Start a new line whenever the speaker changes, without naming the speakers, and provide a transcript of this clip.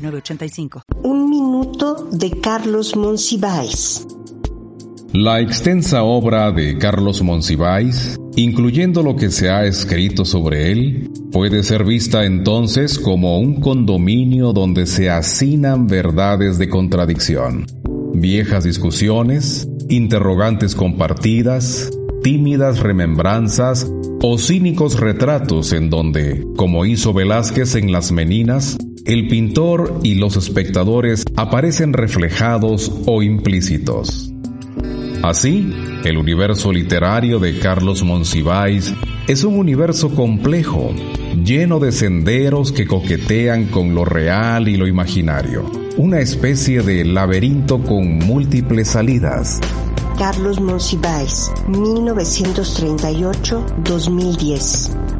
906985.
Un minuto de Carlos Monsiváis.
La extensa obra de Carlos Monsiváis, incluyendo lo que se ha escrito sobre él, puede ser vista entonces como un condominio donde se hacinan verdades de contradicción, viejas discusiones, interrogantes compartidas, tímidas remembranzas o cínicos retratos en donde, como hizo Velázquez en Las Meninas, el pintor y los espectadores aparecen reflejados o implícitos. Así, el universo literario de Carlos Monsiváis es un universo complejo, lleno de senderos que coquetean con lo real y lo imaginario, una especie de laberinto con múltiples salidas.
Carlos Monsiváis, 1938-2010.